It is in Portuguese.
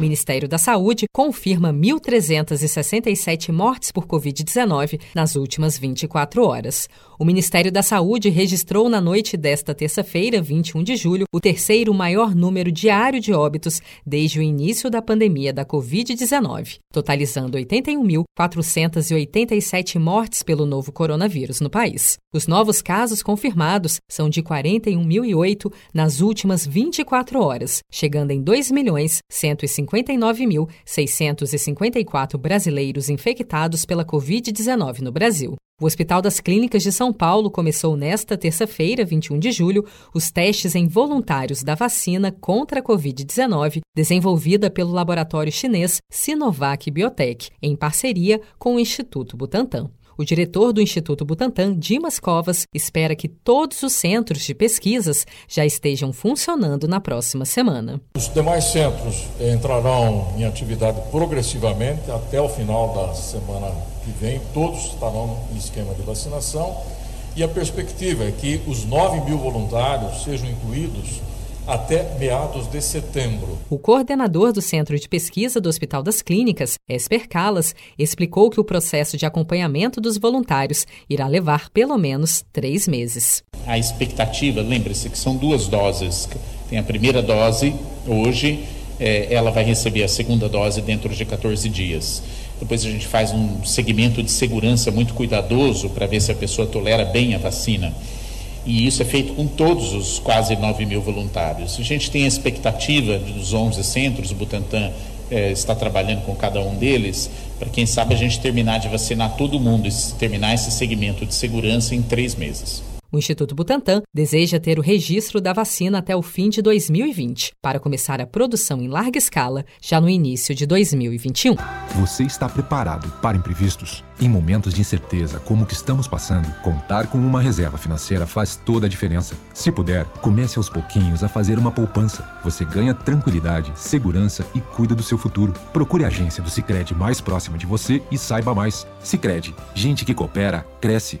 Ministério da Saúde confirma 1.367 mortes por Covid-19 nas últimas 24 horas. O Ministério da Saúde registrou na noite desta terça-feira, 21 de julho, o terceiro maior número diário de óbitos desde o início da pandemia da Covid-19, totalizando 81.487 mortes pelo novo coronavírus no país. Os novos casos confirmados são de 41.008 nas últimas 24 horas, chegando em 2.159.654 brasileiros infectados pela Covid-19 no Brasil. O Hospital das Clínicas de São Paulo começou nesta terça-feira, 21 de julho, os testes em voluntários da vacina contra a Covid-19, desenvolvida pelo laboratório chinês Sinovac Biotech, em parceria com o Instituto Butantan. O diretor do Instituto Butantan, Dimas Covas, espera que todos os centros de pesquisas já estejam funcionando na próxima semana. Os demais centros entrarão em atividade progressivamente até o final da semana que vem, todos estarão em esquema de vacinação. E a perspectiva é que os 9 mil voluntários sejam incluídos até meados de setembro. O coordenador do Centro de Pesquisa do Hospital das Clínicas, Esper Calas, explicou que o processo de acompanhamento dos voluntários irá levar pelo menos três meses. A expectativa, lembre-se que são duas doses. Tem a primeira dose hoje, é, ela vai receber a segunda dose dentro de 14 dias. Depois a gente faz um segmento de segurança muito cuidadoso para ver se a pessoa tolera bem a vacina e isso é feito com todos os quase 9 mil voluntários. A gente tem a expectativa dos 11 centros, o Butantan é, está trabalhando com cada um deles, para quem sabe a gente terminar de vacinar todo mundo e terminar esse segmento de segurança em três meses. O Instituto Butantan deseja ter o registro da vacina até o fim de 2020, para começar a produção em larga escala já no início de 2021. Você está preparado para imprevistos? Em momentos de incerteza como o que estamos passando, contar com uma reserva financeira faz toda a diferença. Se puder, comece aos pouquinhos a fazer uma poupança. Você ganha tranquilidade, segurança e cuida do seu futuro. Procure a agência do Sicredi mais próxima de você e saiba mais. Sicredi, gente que coopera cresce